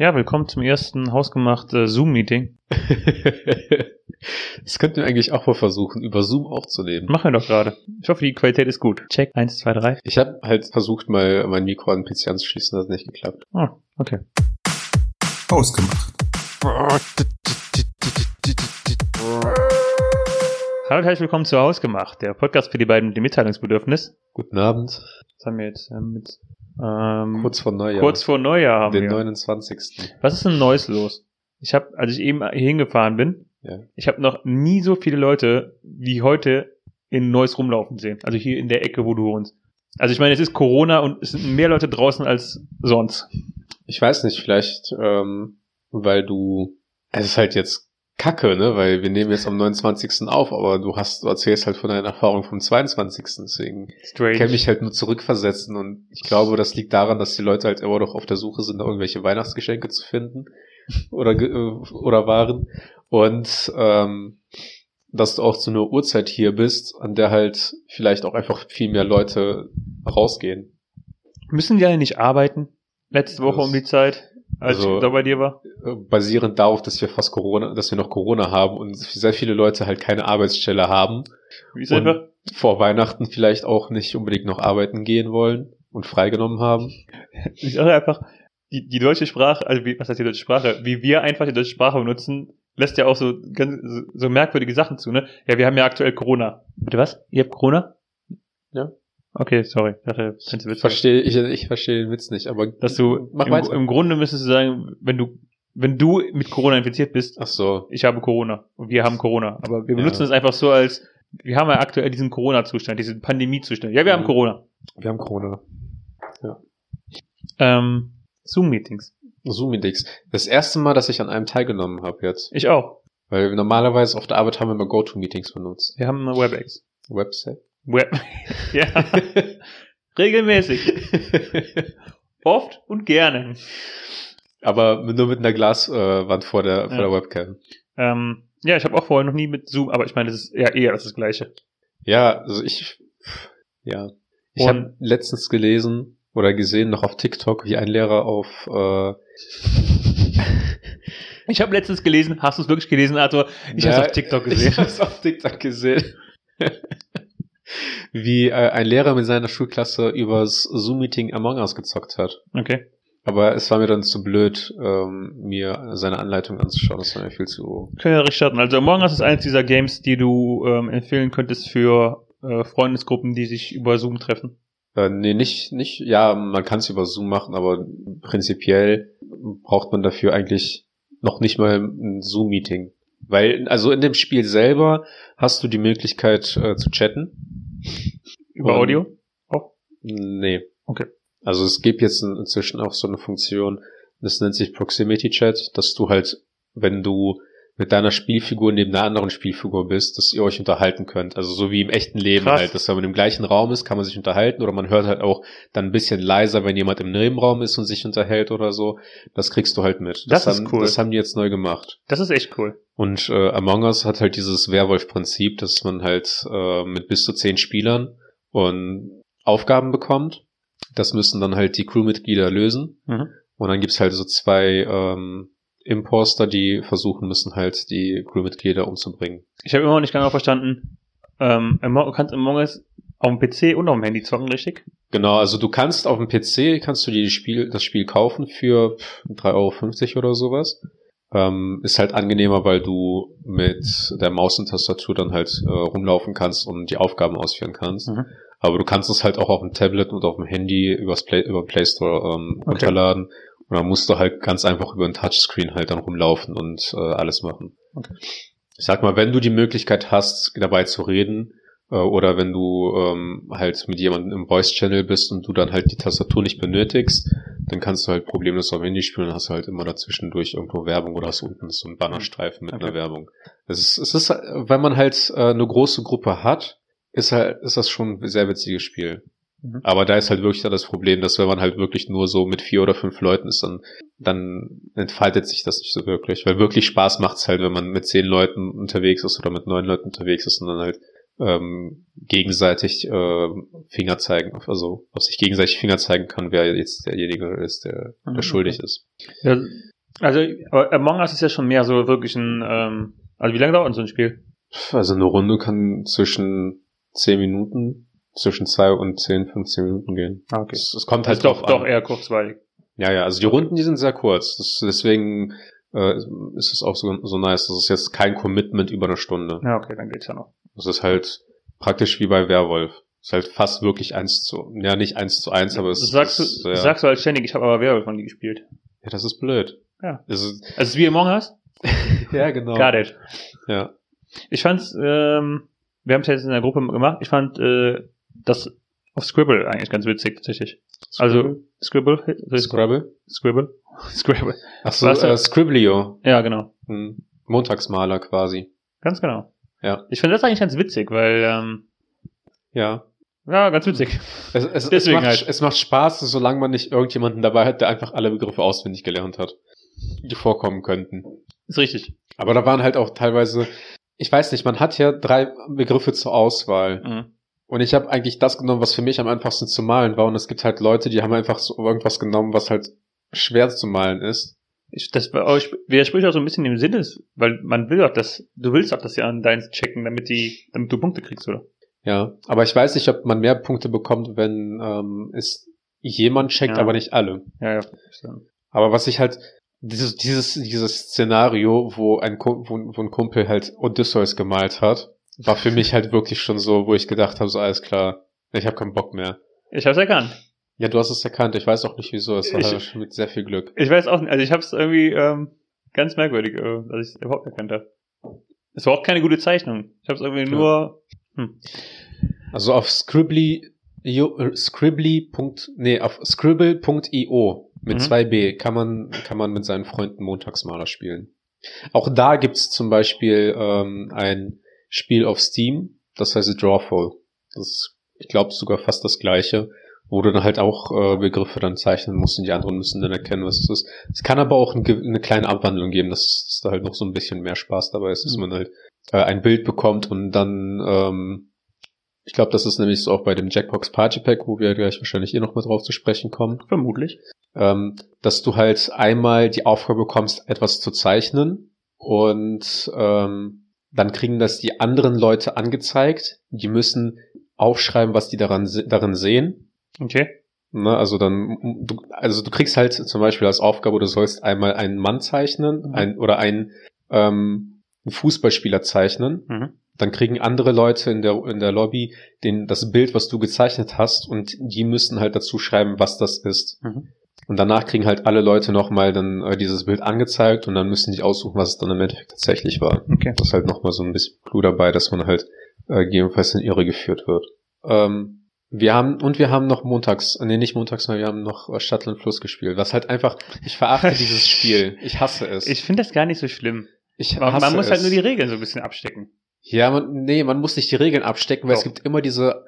Ja, willkommen zum ersten hausgemacht äh, Zoom-Meeting. das könnten wir eigentlich auch mal versuchen, über Zoom aufzunehmen. Machen wir doch gerade. Ich hoffe, die Qualität ist gut. Check, eins, zwei, drei. Ich habe halt versucht, mal mein Mikro an den PC anzuschließen, das hat nicht geklappt. Ah, okay. Hausgemacht. Hallo und herzlich willkommen zu Hausgemacht, der Podcast für die beiden mit dem Mitteilungsbedürfnis. Guten Abend. Was haben wir jetzt ähm, mit ähm, Kurz vor Neujahr. kurz vor Neujahr haben den wir. 29. Was ist denn Neues los? Ich habe, als ich eben hier hingefahren bin, Ja. ich habe noch nie so viele Leute wie heute in Neuss rumlaufen sehen. Also hier in der Ecke, wo du wohnst. Also ich meine, es ist Corona und es sind mehr Leute draußen als sonst. Ich weiß nicht, vielleicht, ähm, weil du, es ist halt jetzt Kacke, ne, weil wir nehmen jetzt am 29. auf, aber du hast, du erzählst halt von deiner Erfahrung vom 22. Deswegen Strange. kann mich halt nur zurückversetzen und ich glaube, das liegt daran, dass die Leute halt immer noch auf der Suche sind, da irgendwelche Weihnachtsgeschenke zu finden oder äh, oder waren und ähm, dass du auch zu einer Uhrzeit hier bist, an der halt vielleicht auch einfach viel mehr Leute rausgehen. Müssen die alle nicht arbeiten? Letzte Woche Das- um die Zeit, als also- ich da bei dir war? Äh, basierend darauf, dass wir fast Corona, dass wir noch Corona haben und sehr viele Leute halt keine Arbeitsstelle haben, Wie einfach? vor Weihnachten vielleicht auch nicht unbedingt noch arbeiten gehen wollen und freigenommen haben. Ich sage einfach, die, die deutsche Sprache, also wie, was heißt die deutsche Sprache? Wie wir einfach die deutsche Sprache benutzen, lässt ja auch so ganz so, so merkwürdige Sachen zu, ne? Ja, wir haben ja aktuell Corona. Bitte was? Ihr habt Corona? Ja. Okay, sorry. Ich dachte, witzig. verstehe, ich, ich verstehe den Witz nicht, aber Dass du mach im, weiter. im Grunde müsstest du sagen, wenn du wenn du mit Corona infiziert bist, Ach so, ich habe Corona und wir haben Corona. Aber wir Ja. benutzen es einfach so als, wir haben ja aktuell diesen Corona-Zustand, diesen Pandemie-Zustand. Ja, wir haben Mhm. Corona. wir haben Corona. Ähm, Zoom-Meetings. Zoom-Meetings. Das erste Mal, dass ich an einem teilgenommen habe jetzt. Ich auch. Weil normalerweise auf der Arbeit haben wir immer GoTo-Meetings benutzt. Wir haben eine WebEx. Website. Web. ja. Regelmäßig. Oft und gerne. aber nur mit einer Glaswand vor der, vor Ja. der Webcam. Ähm, ja, ich habe auch vorher noch nie mit Zoom, aber ich meine, das ist ja eher das, das Gleiche. Ja, also ich, ja. Ich habe letztens gelesen oder gesehen, noch auf TikTok, wie ein Lehrer auf, äh, Ich habe letztens gelesen, hast du es wirklich gelesen, Arthur? Ich habe es auf TikTok gesehen. Ich hab's auf TikTok gesehen. Wie äh, ein Lehrer mit seiner Schulklasse übers Zoom-Meeting Among Us gezockt hat. Okay. Aber es war mir dann zu blöd, ähm, mir seine Anleitung anzuschauen. Das war mir viel zu. Können wir starten. Also Among Us ist eines dieser Games, die du ähm, empfehlen könntest für äh, Freundesgruppen, die sich über Zoom treffen. Äh, nee, nicht, nicht, ja, man kann es über Zoom machen, aber prinzipiell braucht man dafür eigentlich noch nicht mal ein Zoom-Meeting. Weil, also in dem Spiel selber hast du die Möglichkeit äh, zu chatten. Über Und- Audio? Nee. Okay. Also es gibt jetzt in- inzwischen auch so eine Funktion, das nennt sich Proximity Chat, dass du halt, wenn du mit deiner Spielfigur neben einer anderen Spielfigur bist, dass ihr euch unterhalten könnt. Also so wie im echten Leben Krass. halt, dass wenn man im gleichen Raum ist, kann man sich unterhalten oder man hört halt auch dann ein bisschen leiser, wenn jemand im Nebenraum ist und sich unterhält oder so. Das kriegst du halt mit. Das ist haben, cool. Das haben die jetzt neu gemacht. Das ist echt cool. Und äh, Among Us hat halt dieses Werwolf-Prinzip, dass man halt äh, mit bis zu zehn Spielern und Aufgaben bekommt. Das müssen dann halt die Crewmitglieder lösen. Mhm. Und dann gibt's halt so zwei ähm, Imposter, die versuchen müssen halt die Crewmitglieder umzubringen. Ich habe immer noch nicht genau verstanden, ähm, du kannst Among Us auf dem PC und auf dem Handy zocken, richtig? Genau, also du kannst auf dem PC, kannst du dir die Spiel, das Spiel kaufen für pff, 3,50 Euro oder sowas. Ähm, ist halt angenehmer, weil du mit der Maus und Tastatur dann halt äh, rumlaufen kannst und die Aufgaben ausführen kannst. Mhm. Aber du kannst es halt auch auf dem Tablet und auf dem Handy übers Play, über Play Store ähm, Okay. runterladen. Und dann musst du halt ganz einfach über ein Touchscreen halt dann rumlaufen und äh, alles machen. Okay. Ich sag mal, wenn du die Möglichkeit hast, dabei zu reden, äh, oder wenn du ähm, halt mit jemandem im Voice-Channel bist und du dann halt die Tastatur nicht benötigst, dann kannst du halt problemlos auf dem Handy spielen und hast halt immer dazwischendurch irgendwo Werbung oder hast unten so einen Bannerstreifen mit Okay. einer Werbung. Es ist, es ist, wenn man halt äh, eine große Gruppe hat, ist halt, ist das schon ein sehr witziges Spiel. Mhm. Aber da ist halt wirklich dann das Problem, dass wenn man halt wirklich nur so mit vier oder fünf Leuten ist, dann, dann entfaltet sich das nicht so wirklich. Weil wirklich Spaß macht's halt, wenn man mit zehn Leuten unterwegs ist oder mit neun Leuten unterwegs ist und dann halt ähm, gegenseitig äh, Finger zeigen, also auf sich gegenseitig Finger zeigen kann, wer jetzt derjenige ist, der, Mhm, der schuldig ist. Ja, Also, Among Us ist ja schon mehr so wirklich ein, ähm, also wie lange dauert denn so ein Spiel? Also eine Runde kann zwischen 10 Minuten, zwischen 2 und 10, 15 Minuten gehen. Ah, okay. Es, es kommt Das halt ist doch, drauf doch an. eher kurzweilig. Ja, ja, also die Runden, die sind sehr kurz. Das, deswegen äh, ist es auch so, so nice. Das ist jetzt kein Commitment über eine Stunde. Ja, okay, dann geht's ja noch. Das ist halt praktisch wie bei Werwolf. Das ist halt fast wirklich eins zu, ja nicht eins zu eins, aber es sagst du, ist, ja, das sagst du halt ständig, ich habe aber Werwolf von nie gespielt. ja, das ist blöd. Ja. Das ist, Also es ist wie Among Us? ja, genau. Got it. Ja. Ich fand's, ähm, wir haben es jetzt in der Gruppe gemacht, ich fand äh, das auf Scribble eigentlich ganz witzig tatsächlich. Also Scribble? so ist- Scrabble? Scribble? Scribble. Achso, Was, äh, äh, Scribblio. Ja, genau. Hm. Montagsmaler quasi. Ganz genau. Ja. Ich finde das eigentlich ganz witzig, weil, ähm, Ja. ja, ganz witzig. Es, es, es, Deswegen macht, halt. es macht Spaß, solange man nicht irgendjemanden dabei hat, der einfach alle Begriffe auswendig gelernt hat, die vorkommen könnten. Ist richtig. Aber da waren halt auch teilweise, ich weiß nicht, man hat ja drei Begriffe zur Auswahl. Mhm. Und ich habe eigentlich das genommen, was für mich am einfachsten zu malen war. Und es gibt halt Leute, die haben einfach so irgendwas genommen, was halt schwer zu malen ist. Ich, das auch- widerspricht auch so ein bisschen dem Sinne, weil man will doch das, du willst doch das ja an deins checken, damit die, damit du Punkte kriegst, oder? Ja, aber ich weiß nicht, ob man mehr Punkte bekommt, wenn ähm, es jemand checkt, Ja. aber nicht alle. Ja, ja. Aber was ich halt, dieses, dieses, dieses Szenario, wo ein, wo, wo ein Kumpel halt Odysseus gemalt hat, war für mich halt wirklich schon so, wo ich gedacht habe, so alles klar, ich habe keinen Bock mehr. Ich hab's erkannt. Ja, du hast es erkannt, ich weiß auch nicht wieso, es war Ich- halt schon mit sehr viel Glück. Ich weiß auch nicht, also ich hab's irgendwie ähm, ganz merkwürdig, äh, dass ich es überhaupt erkannt habe. Es war auch keine gute Zeichnung. Ich hab's irgendwie Ja. nur, hm. Also auf Scribbly, äh, Scribbly. nee, auf scribble.io mit Mhm. 2b kann man, kann man mit seinen Freunden Montagsmaler spielen. Auch da gibt's zum Beispiel ähm, ein Spiel auf Steam, das heißt Drawful. Das ist, ich glaube, sogar fast das gleiche, wo du dann halt auch äh, Begriffe dann zeichnen musst und die anderen müssen dann erkennen, was es ist. Es kann aber auch ein, eine kleine Abwandlung geben, dass, dass da halt noch so ein bisschen mehr Spaß dabei ist, dass Mhm. man halt äh, ein Bild bekommt und dann ähm, ich glaube, das ist nämlich so auch bei dem Jackbox Party Pack, wo wir gleich wahrscheinlich eh noch mal drauf zu sprechen kommen, vermutlich. ähm, dass du halt einmal die Aufgabe bekommst, etwas zu zeichnen und ähm, dann kriegen das die anderen Leute angezeigt. Die müssen aufschreiben, was die daran darin sehen. Okay. Ne, also dann, du, also du kriegst halt zum Beispiel als Aufgabe, du sollst einmal einen Mann zeichnen, Mhm. ein, oder einen, ähm, einen Fußballspieler zeichnen Mhm. dann kriegen andere Leute in der, in der Lobby den, das Bild, was du gezeichnet hast, und die müssen halt dazu schreiben, was das ist. Mhm. Und danach kriegen halt alle Leute nochmal dann äh, dieses Bild angezeigt und dann müssen die aussuchen, was es dann im Endeffekt tatsächlich war. Okay. Das ist halt nochmal so ein bisschen Clou dabei, dass man halt äh, gegebenenfalls in Irre geführt wird. Ähm, wir haben, und wir haben noch montags, nee, nicht montags, sondern wir haben noch äh, Stadtland Fluss gespielt, was halt einfach, ich verachte dieses Spiel. Ich hasse es. Ich finde das gar nicht so schlimm. ich Man, man hasse muss halt es. nur die Regeln so ein bisschen abstecken. Ja, man, nee, man muss nicht die Regeln abstecken, weil es Doch. gibt immer diese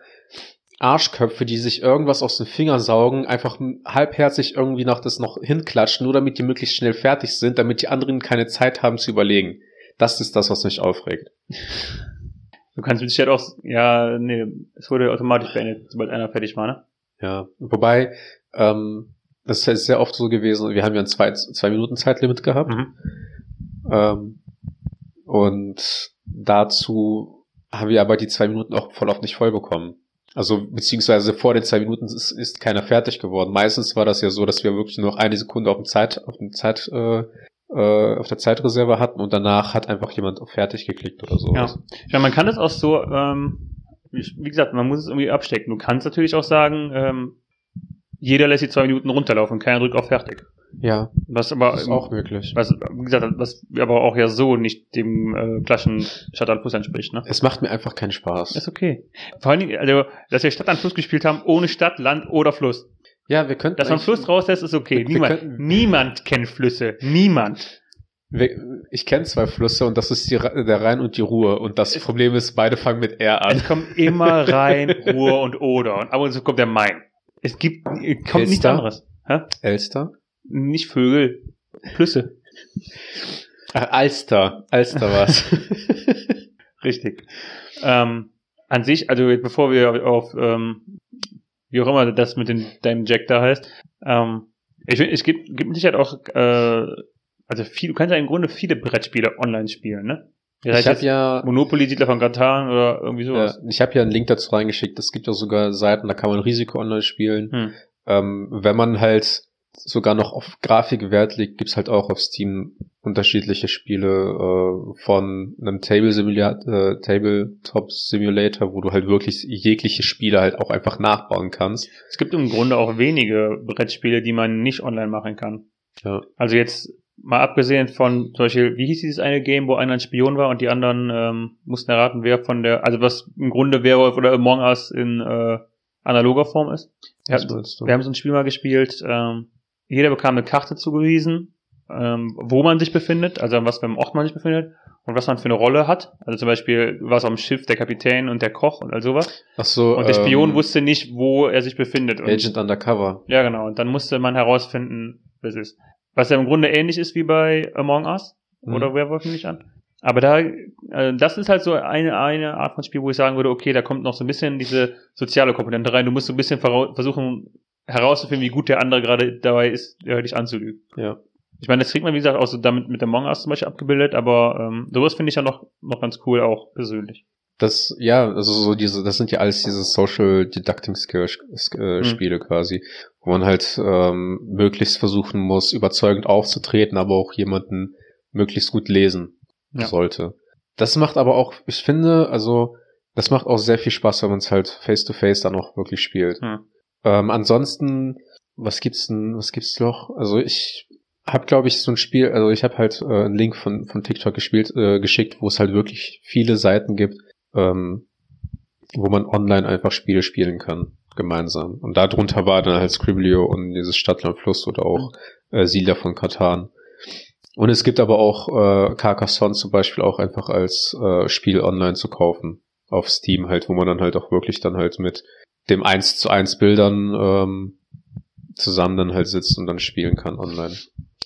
Arschköpfe, die sich irgendwas aus den Fingern saugen, einfach halbherzig irgendwie noch das noch hinklatschen, nur damit die möglichst schnell fertig sind, damit die anderen keine Zeit haben zu überlegen. Das ist das, was mich aufregt. Du kannst mit Sicherheit auch, ja, nee, es wurde automatisch beendet, sobald einer fertig war, ne? Ja, wobei, ähm, das ist sehr oft so gewesen, wir haben ja ein zwei, zwei Minuten Zeitlimit gehabt. Mhm. Ähm, und dazu haben wir aber die zwei Minuten auch voll oft nicht voll bekommen. Also beziehungsweise vor den zwei Minuten ist, ist keiner fertig geworden. Meistens war das ja so, dass wir wirklich nur noch eine Sekunde auf dem Zeit, auf dem Zeit, äh, äh, auf der Zeitreserve hatten und danach hat einfach jemand auf fertig geklickt oder so. Ja. Ich man kann das auch so, ähm, wie wie gesagt, man muss es irgendwie abstecken. Du kannst natürlich auch sagen, ähm, jeder lässt die zwei Minuten runterlaufen, keiner drückt auf fertig. ja Was aber, das ist auch möglich. was, wie gesagt, was aber auch ja so nicht dem äh, klassischen Stadt an Fluss entspricht, ne? Es macht mir einfach keinen Spaß. Ist okay. Vor allen Dingen, also, dass wir Stadt an Fluss gespielt haben, ohne Stadt, Land oder Fluss. Ja, wir könnten Dass man Fluss rauslässt, ist okay. Wir- wir Niemand, könnten- niemand kennt Flüsse. Niemand. wir- Ich kenne zwei Flüsse und das ist die, der Rhein und die Ruhr. Und das Problem ist, beide fangen mit R an. Es kommt immer Rhein, Ruhr und Oder. Und ab und zu kommt der Main. Es gibt, kommt nichts Elster? anderes. Hä? Elster? Nicht Vögel, Flüsse. Ach, Alster. Alster war's. Richtig. Ähm, an sich, also bevor wir auf, ähm, wie auch immer das mit den, deinem Jack da heißt, ähm, ich finde, es gibt, gibt mit Sicherheit auch, äh, also viel, du kannst ja im Grunde viele Brettspiele online spielen, ne? Das Ich habe ja, Monopoly, Siedler von Katan oder irgendwie sowas. ja, ich habe ja einen Link dazu reingeschickt. Es gibt ja sogar Seiten, da kann man Risiko online spielen. Hm. Ähm, wenn man halt sogar noch auf Grafik Wert legt, gibt's halt auch auf Steam unterschiedliche Spiele äh, von einem Table Simulator, äh, Tabletop Simulator, wo du halt wirklich jegliche Spiele halt auch einfach nachbauen kannst. Es gibt im Grunde auch wenige Brettspiele, die man nicht online machen kann. Ja. Also jetzt mal abgesehen von zum Beispiel, wie hieß dieses eine Game, wo einer ein Spion war und die anderen ähm, mussten erraten, wer von der, also was im Grunde Werwolf oder Among Us in äh, analoger Form ist. Wir, hatten- wir haben so ein Spiel mal gespielt, ähm, jeder bekam eine Karte zugewiesen, ähm, wo man sich befindet, also an was für einem Ort man sich befindet und was man für eine Rolle hat. Also zum Beispiel, warst auf dem Schiff der Kapitän und der Koch und all sowas. Ach so, Und der Spion ähm, wusste nicht, wo er sich befindet. Und Agent Undercover. ja, genau. Und dann musste man herausfinden, wer es ist. Was ja im Grunde ähnlich ist wie bei Among Us Mhm. oder Werwolf nicht an. Aber da, äh, das ist halt so eine, eine Art von Spiel, wo ich sagen würde, okay, da kommt noch so ein bisschen diese soziale Komponente rein. Du musst so ein bisschen versuchen herauszufinden, wie gut der andere gerade dabei ist, äh, dich anzulügen. Ja. Ich meine, das kriegt man, wie gesagt, auch so damit mit Among Us zum Beispiel abgebildet, aber ähm, sowas finde ich ja noch, noch ganz cool auch persönlich. Das, ja, also so diese, das sind ja alles diese Social Deducting Skill äh, Mhm. Spiele quasi, wo man halt ähm, möglichst versuchen muss, überzeugend aufzutreten, aber auch jemanden möglichst gut lesen Ja. sollte. Das macht aber auch, ich finde, also das macht auch sehr viel Spaß, wenn man es halt face to face dann auch wirklich spielt. Hm. Ähm, ansonsten, was gibt's denn, was gibt's noch? Also ich habe, glaube ich, so ein Spiel, also ich habe halt äh, einen Link von, von TikTok gespielt, äh, geschickt, wo es halt wirklich viele Seiten gibt, ähm, wo man online einfach Spiele spielen kann, gemeinsam. Und darunter war dann halt Scriblio und dieses Stadtland Fluss oder auch äh, Siedler von Katan. Und es gibt aber auch äh, Carcassonne zum Beispiel auch einfach als äh, Spiel online zu kaufen. Auf Steam halt, wo man dann halt auch wirklich dann halt mit dem 1 zu 1 Bildern ähm, zusammen dann halt sitzt und dann spielen kann online.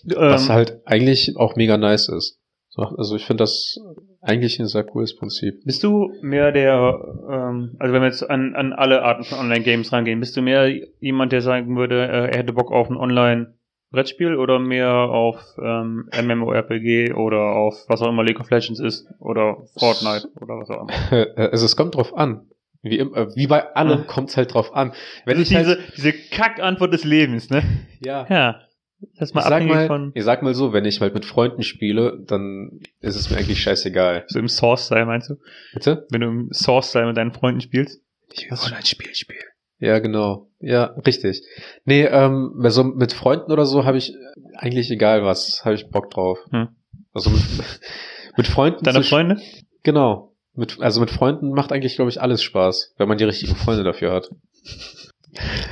Was Ähm, halt eigentlich auch mega nice ist. So, Also ich finde das eigentlich ein sehr cooles Prinzip. Bist du mehr der, ähm, also wenn wir jetzt an, an alle Arten von Online-Games rangehen, bist du mehr jemand, der sagen würde, äh, er hätte Bock auf ein Online-Brettspiel oder mehr auf ähm, MMORPG oder auf was auch immer League of Legends ist oder Fortnite oder was auch immer? Also es kommt drauf an. Wie, im- äh, wie bei allem kommt es halt drauf an. Wenn das ich ist diese, halt, diese Kack-Antwort des Lebens, ne? ja, Ja. Das ist mal ich sag abhängig mal, von ich sag mal so, wenn ich halt mit Freunden spiele, dann ist es mir eigentlich scheißegal. so im Source-Style, meinst du? Bitte? Wenn du im Source-Style mit deinen Freunden spielst? Ich Online-Spiel spielen. Ja, genau. Ja, richtig. Nee, ähm, also mit Freunden oder so habe ich eigentlich egal was, habe ich Bock drauf. Hm. Also mit, mit Freunden Deine Freunde? Genau. Mit, also mit Freunden macht eigentlich, glaube ich, alles Spaß, wenn man die richtigen Freunde dafür hat.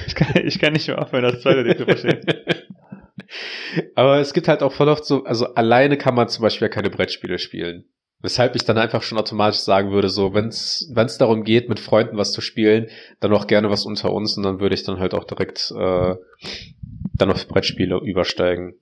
Ich kann, ich kann nicht mehr aufhören, das zweite nicht zu verstehen. Aber es gibt halt auch voll oft so, also alleine kann man zum Beispiel ja keine Brettspiele spielen. Weshalb ich dann einfach schon automatisch sagen würde, so, wenn es darum geht, mit Freunden was zu spielen, dann auch gerne was unter uns und dann würde ich dann halt auch direkt äh, dann auf Brettspiele übersteigen.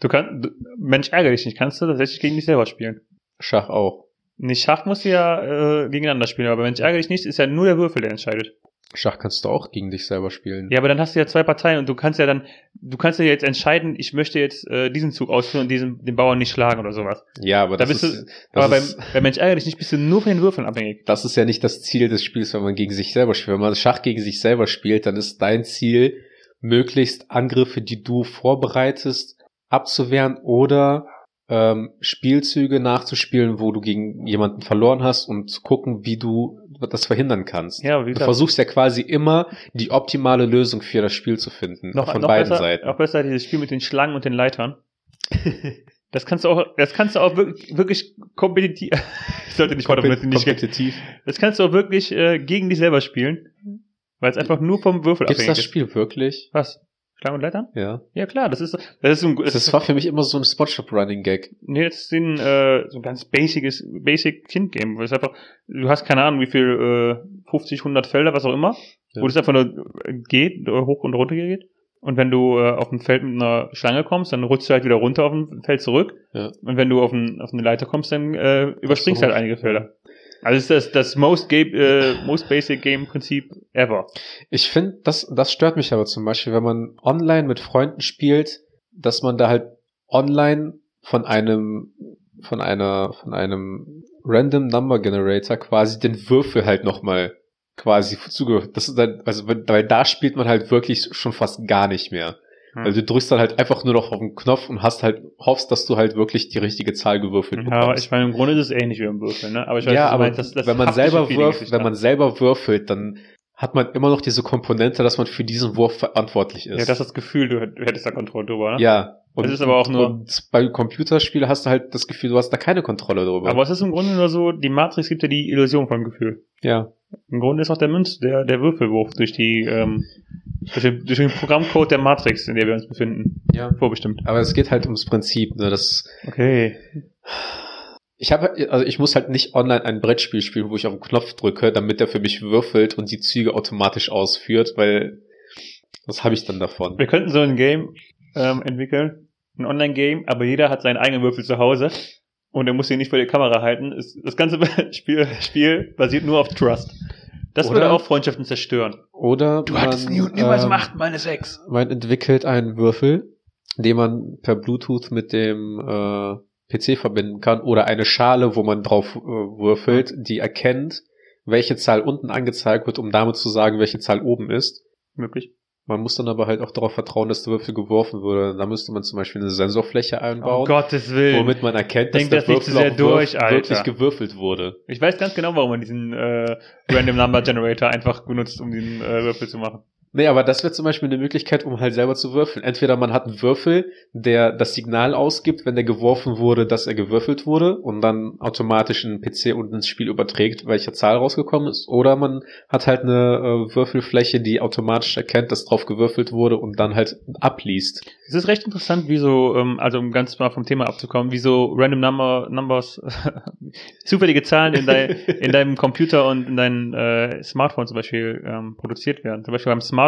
Du kannst, Mensch, ärgere dich nicht, kannst du tatsächlich gegen dich selber spielen. Schach auch. Nee, Schach musst du ja äh, gegeneinander spielen, aber Mensch, ärgere dich nicht, ist ja nur der Würfel, der entscheidet. Schach kannst du auch gegen dich selber spielen. Ja, aber dann hast du ja zwei Parteien und du kannst ja dann, du kannst ja jetzt entscheiden, ich möchte jetzt äh, diesen Zug ausführen und diesen, den Bauern nicht schlagen oder sowas. Ja, aber Da das, bist ist, du- das, aber ist, beim, beim Mensch, ärgere dich nicht, bist du nur von den Würfeln abhängig. das ist ja nicht das Ziel des Spiels, wenn man gegen sich selber spielt. Wenn man Schach gegen sich selber spielt, dann ist dein Ziel, möglichst Angriffe, die du vorbereitest, abzuwehren oder ähm, Spielzüge nachzuspielen, wo du gegen jemanden verloren hast und zu gucken, wie du das verhindern kannst. Ja, wie Du versuchst ja quasi immer die optimale Lösung für das Spiel zu finden. noch, von noch beiden besser, Seiten. Auch besser dieses Spiel mit den Schlangen und den Leitern. Das kannst du auch, das kannst du auch wirklich, wirklich kompetitiv, ich sollte nicht benutzen, die nicht kompetitiv. Das kannst du auch wirklich äh, gegen dich selber spielen, weil es einfach nur vom Würfel Gibt's abhängig das ist. Spiel wirklich? Was? Schlangen und Leitern? Ja. Ja klar, das ist das ist ein das, Das war für mich immer so ein Spotshop-Running-Gag. nee, das ist ein äh, so ein ganz basiges Basic Kind Game, weil es einfach du hast keine Ahnung, wie viel äh, 50, 100 Felder, was auch immer, Ja. wo das einfach nur geht, hoch und runter geht. Und wenn du äh, auf ein Feld mit einer Schlange kommst, dann rutschst du halt wieder runter auf ein Feld zurück. Ja. Und wenn du auf, ein, auf eine Leiter kommst, dann äh, überspringst du halt einige Felder. Also ist das, das most, game, äh, most basic Game Prinzip ever. Ich finde, das, das stört mich aber zum Beispiel, wenn man online mit Freunden spielt, dass man da halt online von einem, von einer, von einem Random Number Generator quasi den Würfel halt nochmal quasi zugehört. Das ist dann, also weil da spielt man halt wirklich schon fast gar nicht mehr. Hm. Also du drückst dann halt einfach nur noch auf den Knopf und hast halt, hoffst, dass du halt wirklich die richtige Zahl gewürfelt Ja, aber ich meine, im Grunde ist es ähnlich wie im Würfeln, ne? Aber ich weiß, ja, aber meinst, das- das wenn man selber würfelt, wenn man selber würfelt, dann hat man immer noch diese Komponente, dass man für diesen Wurf verantwortlich ist. Ja, das ist das Gefühl, du hättest da Kontrolle drüber, ne? Ja. Es ist aber auch nur- Und bei Computerspielen hast du halt das Gefühl, du hast da keine Kontrolle drüber. Aber es ist im Grunde nur so, die Matrix gibt ja die Illusion vom Gefühl. ja. Im Grunde ist auch der Münz, der, der Würfelwurf durch die, ähm, durch den, durch den Programmcode der Matrix, in der wir uns befinden, Ja. vorbestimmt. Aber es geht halt ums Prinzip, ne, das, Okay. ich habe, also ich muss halt nicht online ein Brettspiel spielen, wo ich auf den Knopf drücke, damit der für mich würfelt und die Züge automatisch ausführt, weil was habe ich dann davon? Wir könnten so ein Game ähm, entwickeln, ein Online-Game, aber jeder hat seinen eigenen Würfel zu Hause und er muss ihn nicht vor der Kamera halten. Das ganze Spiel, Spiel basiert nur auf Trust. Das Oder- würde auch Freundschaften zerstören. Oder man, ähm, meine Sechs. Man entwickelt einen Würfel, den man per Bluetooth mit dem äh, PC verbinden kann oder eine Schale, wo man drauf äh, würfelt, die erkennt, welche Zahl unten angezeigt wird, um damit zu sagen, welche Zahl oben ist. Möglich. Man muss dann aber halt auch darauf vertrauen, dass der Würfel geworfen wurde. Da müsste man zum Beispiel eine Sensorfläche Um einbauen, Gottes Willen. womit man erkennt, dass Denk der das nicht Würfel sehr auch durch, wirklich gewürfelt wurde. Ich weiß ganz genau, warum man diesen äh, Random Number Generator einfach benutzt, um den äh, Würfel zu machen. Nee, aber das wäre zum Beispiel eine Möglichkeit, um halt selber zu würfeln. Entweder man hat einen Würfel, der das Signal ausgibt, wenn der geworfen wurde, dass er gewürfelt wurde und dann automatisch einen PC und ins Spiel überträgt, welche Zahl rausgekommen ist. Oder man hat halt eine äh, Würfelfläche, die automatisch erkennt, dass drauf gewürfelt wurde und dann halt abliest. Es ist recht interessant, wie so, ähm, also um ganz mal vom Thema abzukommen, wie so Random Number Numbers, zufällige Zahlen in, dein, in deinem Computer und in deinem äh, Smartphone zum Beispiel ähm, produziert werden. Zum Beispiel beim Smartphone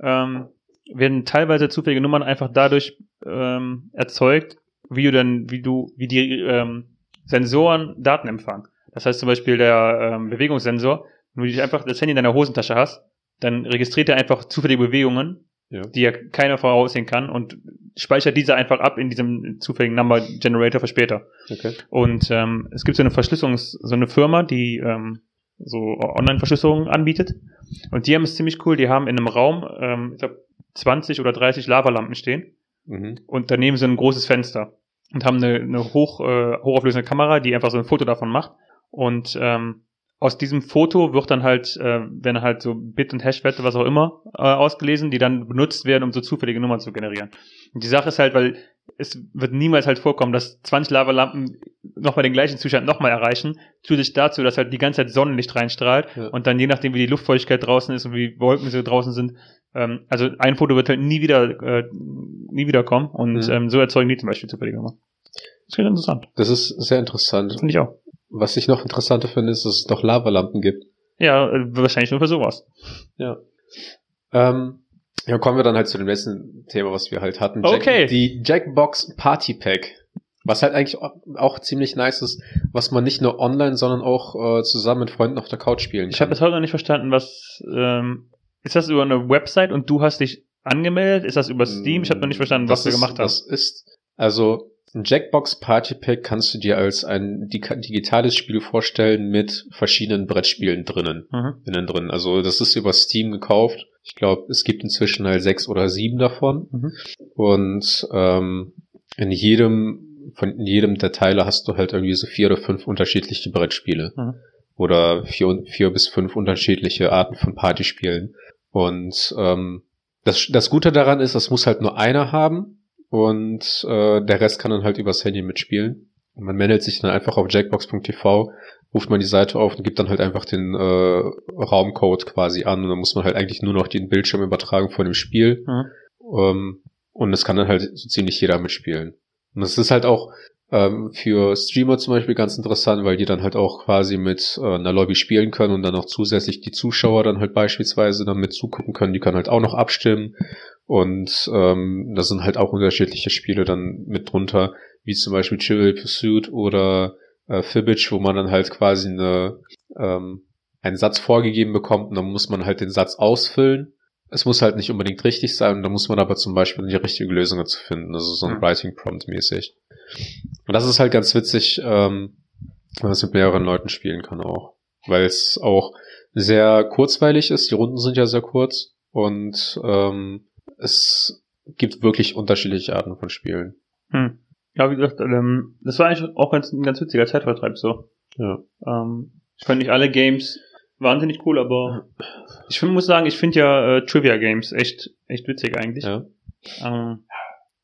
ähm, werden teilweise zufällige Nummern einfach dadurch ähm, erzeugt, wie du dann, wie du, wie die ähm, Sensoren Daten empfangen. Das heißt zum Beispiel der ähm, Bewegungssensor, wenn du dich einfach das Handy in deiner Hosentasche hast, dann registriert er einfach zufällige Bewegungen Ja. die ja keiner voraussehen kann und speichert diese einfach ab in diesem zufälligen Number Generator für später. Okay. Und ähm, es gibt so eine Verschlüsselungs, so eine Firma, die ähm, so Online-Verschlüsselung anbietet. Und die haben es ziemlich cool. Die haben in einem Raum, ähm, ich glaube, 20 oder 30 Lavalampen stehen Mhm. und daneben so ein großes Fenster und haben eine, eine hoch, äh, hochauflösende Kamera, die einfach so ein Foto davon macht. Und ähm, aus diesem Foto wird dann halt, äh, werden halt so Bit- und Hashwerte, was auch immer, äh, ausgelesen, die dann benutzt werden, um so zufällige Nummern zu generieren. Und die Sache ist halt, weil es wird niemals halt vorkommen, dass 20 Lavalampen nochmal den gleichen Zustand nochmal erreichen, zusätzlich dazu, dass halt die ganze Zeit Sonnenlicht reinstrahlt Ja. und dann je nachdem, wie die Luftfeuchtigkeit draußen ist und wie Wolken so draußen sind, ähm, also ein Foto wird halt nie wieder, äh, nie wieder kommen und Mhm. ähm, so erzeugen die zum Beispiel zufällige Nummern. Das ist interessant. Das ist sehr interessant. Finde ich auch. Was ich noch interessanter finde, ist, dass es noch Lavalampen gibt. Ja, äh, wahrscheinlich nur für sowas. Ja. Ähm, ja, kommen wir dann halt zu dem letzten Thema, was wir halt hatten. Okay. Die Jackbox Party Pack. Was halt eigentlich auch, ziemlich nice ist, was man nicht nur online, sondern auch äh, zusammen mit Freunden auf der Couch spielen Ich habe kann. bis heute noch nicht verstanden, was ähm, ist das über eine Website und du hast dich angemeldet? Ist das über Steam? Ich habe noch nicht verstanden, was Das du ist- gemacht Das hast. ist, also ein Jackbox Party Pack kannst du dir als ein di- digitales Spiel vorstellen mit verschiedenen Brettspielen drinnen. Mhm. innen drin. Also das ist über Steam gekauft. Ich glaube, es gibt inzwischen halt sechs oder sieben davon. Mhm. Und ähm, in jedem von jedem der Teile hast du halt irgendwie so vier oder fünf unterschiedliche Brettspiele. Mhm. Oder vier, vier bis fünf unterschiedliche Arten von Partyspielen. Und ähm, das, das Gute daran ist, das muss halt nur einer haben und äh, der Rest kann dann halt übers Handy mitspielen. Und man meldet sich dann einfach auf jackbox.tv, ruft man die Seite auf und gibt dann halt einfach den äh, Raumcode quasi an und dann muss man halt eigentlich nur noch den Bildschirm übertragen von dem Spiel. Mhm. Ähm, und es kann dann halt so ziemlich jeder mitspielen. Und das ist halt auch ähm, für Streamer zum Beispiel ganz interessant, weil die dann halt auch quasi mit äh, einer Lobby spielen können und dann auch zusätzlich die Zuschauer dann halt beispielsweise dann mit zugucken können. Die können halt auch noch abstimmen. Und ähm, da sind halt auch unterschiedliche Spiele dann mit drunter, wie zum Beispiel Trivial Pursuit oder äh, Fibbage, wo man dann halt quasi eine, ähm, einen Satz vorgegeben bekommt und dann muss man halt den Satz ausfüllen. Es muss halt nicht unbedingt richtig sein, da muss man aber zum Beispiel die richtige Lösung dazu finden, also so ein Mhm. Writing Prompt mäßig. Und das ist halt ganz witzig, ähm, wenn man es mit mehreren Leuten spielen kann auch. Weil es auch sehr kurzweilig ist. Die Runden sind ja sehr kurz und ähm, es gibt wirklich unterschiedliche Arten von Spielen. Hm. Ja, wie gesagt, ähm, das war eigentlich auch ganz, ein ganz witziger Zeitvertreib so. Ja. Ähm, ich fand nicht alle Games wahnsinnig cool, aber ich find, muss sagen, ich finde ja äh, Trivia Games echt, echt witzig eigentlich. ja. Ähm,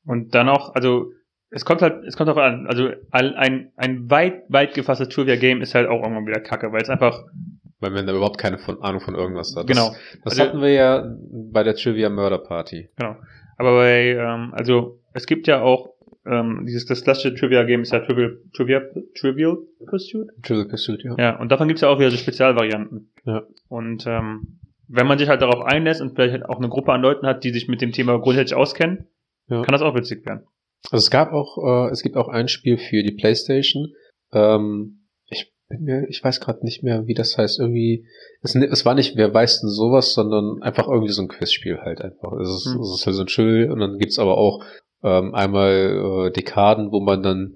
und dann auch, also es kommt halt, es kommt darauf an, also ein, ein weit, weit gefasstes Trivia Game ist halt auch irgendwann wieder kacke, weil es einfach, Weil man da überhaupt keine von, Ahnung von irgendwas hat. genau, Das, das Also- hatten wir ja bei der Trivia Murder Party. genau. Aber bei, ähm, also es gibt ja auch ähm, dieses das klassische Trivia Game ist ja Trivial, Trivia, Trivial Pursuit. Trivial Pursuit, ja. Ja, und davon gibt's ja auch wieder so Spezialvarianten. Ja. Und ähm, wenn man sich halt darauf einlässt und vielleicht halt auch eine Gruppe an Leuten hat, die sich mit dem Thema grundsätzlich auskennen, Ja. kann das auch witzig werden. Also es gab auch, äh, es gibt auch ein Spiel für die Playstation. Ähm, ich bin mir, ich weiß gerade nicht mehr, wie das heißt. Irgendwie, es, es war nicht, wer weiß denn sowas, sondern einfach irgendwie so ein Quizspiel halt einfach. Es ist, Hm. es ist halt so ein Chill und dann gibt's aber auch ähm, einmal äh, Dekaden, wo man dann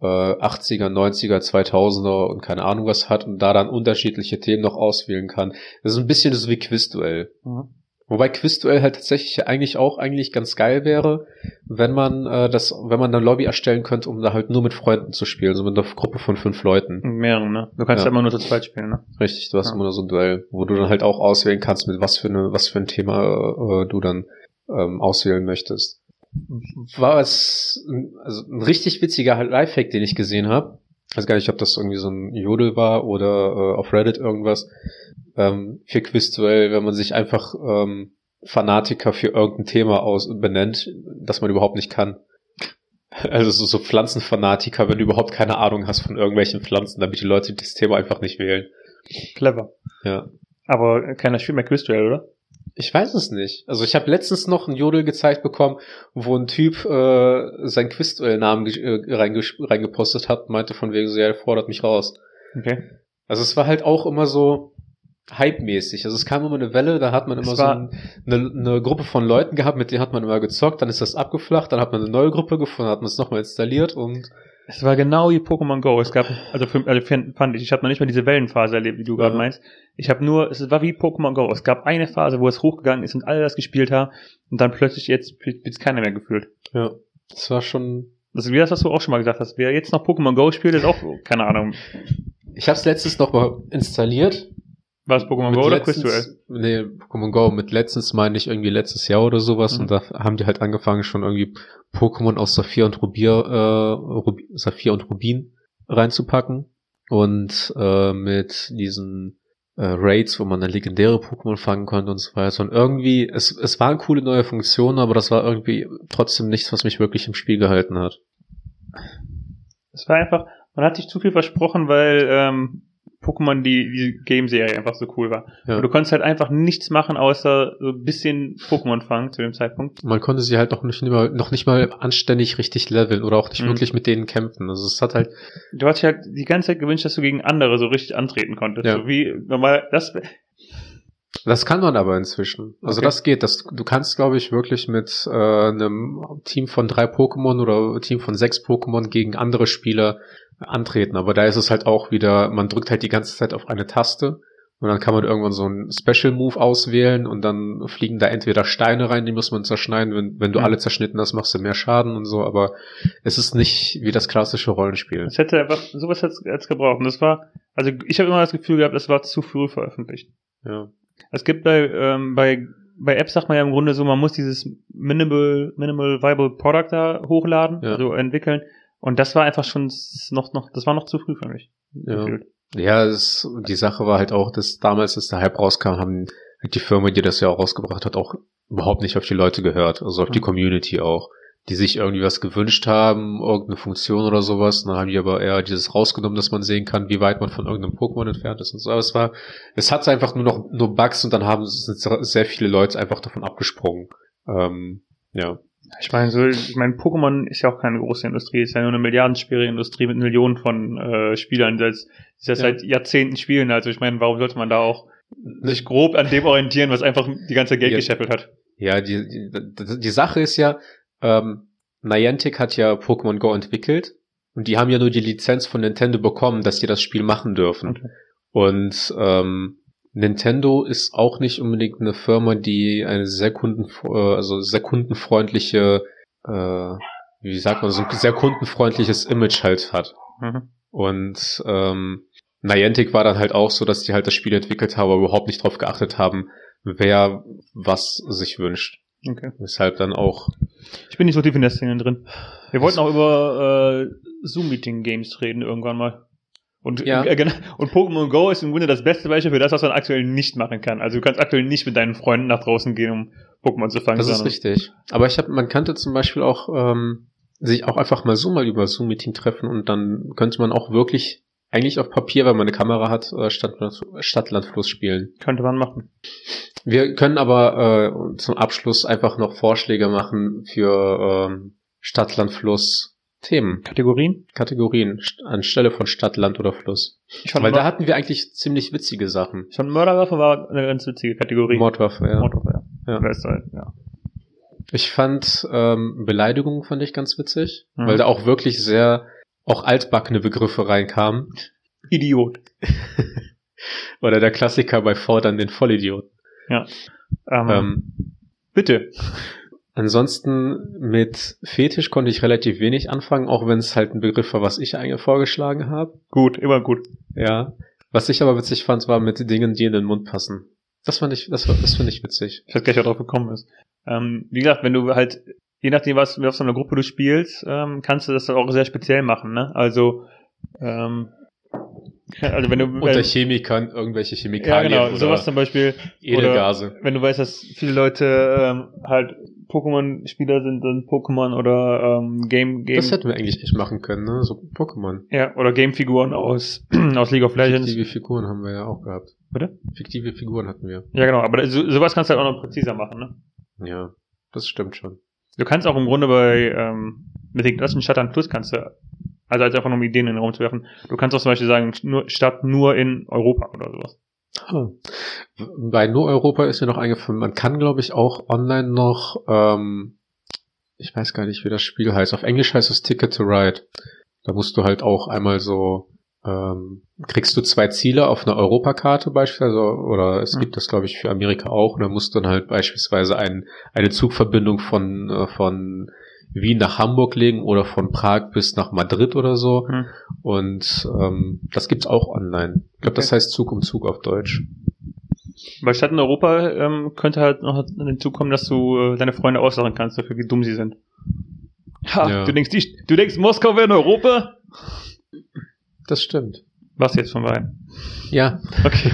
äh, 80er, 90er, 2000er und keine Ahnung was hat und da dann unterschiedliche Themen noch auswählen kann. Das ist ein bisschen so wie Quizduell. Mhm. Wobei Quizduell halt tatsächlich eigentlich auch eigentlich ganz geil wäre, wenn man äh, das, wenn man eine Lobby erstellen könnte, um da halt nur mit Freunden zu spielen, so mit einer Gruppe von fünf Leuten. Mehreren, ne? Du kannst Ja. ja immer nur zu zweit spielen, ne? Richtig, du hast Ja. immer nur so ein Duell, wo du dann halt auch auswählen kannst, mit was für eine, was für ein Thema äh, du dann ähm, auswählen möchtest. War es ein- also ein richtig witziger Lifehack, den ich gesehen habe. Ich weiß gar nicht, ob das irgendwie so ein Jodel war oder äh, auf Reddit irgendwas. Ähm, für Quizduell, wenn man sich einfach ähm, Fanatiker für irgendein Thema aus benennt, das man überhaupt nicht kann. Also so, so Pflanzenfanatiker, wenn du überhaupt keine Ahnung hast von irgendwelchen Pflanzen, damit die Leute das Thema einfach nicht wählen. Clever. Ja. Aber keiner spielt mehr Quizduell, oder? Ich weiß es nicht. Also ich habe letztens noch ein Jodel gezeigt bekommen, wo ein Typ äh, sein Quizduell-Namen ge- äh, reingepostet hat, meinte von wegen so, ja, er fordert mich raus. Okay. Also es war halt auch immer so hype-mäßig. Also es kam immer eine Welle, da hat man immer so ein, eine, eine Gruppe von Leuten gehabt, mit denen hat man immer gezockt, dann ist das abgeflacht, dann hat man eine neue Gruppe gefunden, hat man es nochmal installiert und Es war genau wie Pokémon Go. Es gab, also, für, also fand ich, ich habe noch nicht mal diese Wellenphase erlebt, wie du gerade meinst. Ich habe nur, es war wie Pokémon Go. Es gab eine Phase, wo es hochgegangen ist und alle das gespielt haben und dann plötzlich jetzt es keiner mehr gefühlt. ja, das war schon Das ist wie das, was du auch schon mal gesagt hast. Wer jetzt noch Pokémon Go spielt, ist auch, keine Ahnung, Ich habe es letztens noch mal installiert. War es Pokémon Go oder letztens- Quizduell? Nee, Pokémon Go mit letztens meine ich irgendwie letztes Jahr oder sowas Mhm. und da haben die halt angefangen schon irgendwie Pokémon aus Saphir und Rubir, äh, Rub Saphir und Rubin reinzupacken und äh, mit diesen äh, Raids, wo man dann legendäre Pokémon fangen konnte und so weiter. Und irgendwie, es, es waren coole neue Funktionen, aber das war irgendwie trotzdem nichts, was mich wirklich im Spiel gehalten hat. Es war einfach, man hat sich zu viel versprochen, weil ähm, Pokémon die, die Game-Serie einfach so cool war. Ja. Und du konntest halt einfach nichts machen, außer so ein bisschen Pokémon fangen zu dem Zeitpunkt. Man konnte sie halt noch nicht mal, noch nicht mal anständig richtig leveln oder auch nicht Mhm. wirklich mit denen kämpfen. Also es hat halt Du hast dich halt die ganze Zeit gewünscht, dass du gegen andere so richtig antreten konntest. Ja. So wie normal, das, Das kann man aber inzwischen. Also Okay. das geht. Das, du kannst, glaube ich, wirklich mit äh, einem Team von drei Pokémon oder Team von sechs Pokémon gegen andere Spieler antreten. Aber da ist es halt auch wieder, man drückt halt die ganze Zeit auf eine Taste und dann kann man irgendwann so einen Special Move auswählen und dann fliegen da entweder Steine rein, die muss man zerschneiden. Wenn, wenn du Mhm. alle zerschnitten hast, machst du mehr Schaden und so. Aber es ist nicht wie das klassische Rollenspiel. das hätte einfach, sowas hätte es gebraucht. Und das war, also ich habe immer das Gefühl gehabt, es war zu früh veröffentlicht. Ja. Es gibt bei, ähm, bei, bei Apps sagt man ja im Grunde so, man muss dieses Minimal, Minimal Viable Product da hochladen, Ja. also entwickeln. Und das war einfach schon noch, noch, das war noch zu früh für mich. Ja. gefühlt. Ja, es, die Sache war halt auch, dass damals, als der Hype rauskam, haben halt die Firma, die das ja auch rausgebracht hat, auch überhaupt nicht auf die Leute gehört, also auf die Mhm. Community auch, die sich irgendwie was gewünscht haben, irgendeine Funktion oder sowas, dann haben die aber eher dieses rausgenommen, dass man sehen kann, wie weit man von irgendeinem Pokémon entfernt ist und so, aber es war, es hat einfach nur noch, nur Bugs und dann haben sehr viele Leute einfach davon abgesprungen, ähm, ja. Ich meine, so, ich meine, Pokémon ist ja auch keine große Industrie, ist ja nur eine milliardenschwere Industrie mit Millionen von äh, Spielern, die das, die das Ja. seit Jahrzehnten spielen. Also ich meine, warum sollte man da auch sich grob an dem orientieren, was einfach die ganze Geld Ja. gescheppelt hat? Ja, die, die, die Sache ist ja, ähm, Niantic hat ja Pokémon Go entwickelt und die haben ja nur die Lizenz von Nintendo bekommen, dass die das Spiel machen dürfen. Okay. Und ähm, Nintendo ist auch nicht unbedingt eine Firma, die eine sehr kunden, äh, also sehr kundenfreundliche, äh, wie sagt man, so ein sehr kundenfreundliches Image halt hat. Mhm. Und ähm, Niantic war dann halt auch so, dass die halt das Spiel entwickelt haben, aber überhaupt nicht drauf geachtet haben, wer was sich wünscht. Okay. Weshalb dann auch Ich bin nicht so tief in der Szene drin. Wir wollten auch über äh, Zoom-Meeting-Games reden irgendwann mal. Und, Ja. äh, genau, und Pokémon Go ist im Grunde das beste Beispiel für das, was man aktuell nicht machen kann. Also du kannst aktuell nicht mit deinen Freunden nach draußen gehen, um Pokémon zu fangen. Das ist richtig. Aber ich habe, man kannte zum Beispiel auch ähm, sich auch einfach mal so mal über Zoom-Meeting treffen und dann könnte man auch wirklich eigentlich auf Papier, wenn man eine Kamera hat, äh, Stadt, Stadt-Land-Fluss spielen. Könnte man machen. Wir können aber äh, zum Abschluss einfach noch Vorschläge machen für ähm, Stadt-Land-Fluss Themen, Kategorien? Kategorien st- anstelle von Stadt, Land oder Fluss. Weil da Mör hatten wir eigentlich ziemlich witzige Sachen. ich fand Mörderwaffe war eine ganz witzige Kategorie. Mordwaffe, ja. Mordwaffe, ja. Ja. Halt, ja. Ich fand ähm, Beleidigungen fand ich ganz witzig, Mhm. weil da auch wirklich sehr auch altbackene Begriffe reinkamen. Idiot. Oder der Klassiker bei Fordern den Vollidioten. Ähm, Ähm, bitte. ansonsten mit Fetisch konnte ich relativ wenig anfangen, auch wenn es halt ein Begriff war, was ich eigentlich vorgeschlagen habe. Gut, immer gut. Ja. Was ich aber witzig fand, war mit Dingen, die in den Mund passen. Das fand ich, das das finde ich witzig. Ich weiß gar nicht, wer drauf gekommen ist. Ähm, wie gesagt, wenn du halt, je nachdem, was, auf so einer Gruppe du spielst, ähm, kannst du das auch sehr speziell machen, ne? Also, ähm, also wenn du, Unter wenn, Chemikern irgendwelche ja Chemikalien genau, oder sowas zum Beispiel, Edelgase. wenn du weißt, dass viele Leute ähm, halt Pokémon-Spieler sind und Pokémon oder ähm, Game, Game, Das hätten wir eigentlich echt machen können, ne? So Pokémon. ja, oder Game-Figuren aus, aus League of Legends. Fiktive Figuren haben wir ja auch gehabt. Bitte? Fiktive Figuren hatten wir. Ja, genau, aber so, sowas kannst du halt auch noch präziser machen, ne? Ja, das stimmt schon. Du kannst auch im Grunde bei, ähm, mit den klassischen Stadt Plus kannst du, also als einfach nur um Ideen in den Raum zu werfen, du kannst auch zum Beispiel sagen, nur, Stadt nur in Europa oder sowas. Ah. Bei nur Europa ist mir noch eingefallen, man kann, glaube ich, auch online noch, ähm, ich weiß gar nicht, wie das Spiel heißt. Auf Englisch heißt es Ticket to Ride. Da musst du halt auch einmal so, ähm, kriegst du zwei Ziele auf einer Europakarte beispielsweise, oder es Hm. gibt das, glaube ich, für Amerika auch, und da musst du dann halt beispielsweise ein, eine Zugverbindung von, äh, von Wien nach Hamburg legen oder von Prag bis nach Madrid oder so. Hm. Und ähm, das gibt's auch online. Ich glaube, das Okay. heißt Zug um Zug auf Deutsch. Bei Stadt in Europa ähm, könnte halt noch hinzukommen, dass du äh, deine Freunde auslachen kannst dafür, wie dumm sie sind. Ha, Ja. du denkst, die, du denkst, Moskau wäre in Europa? Das stimmt. Was jetzt von Wein? Ja. Okay.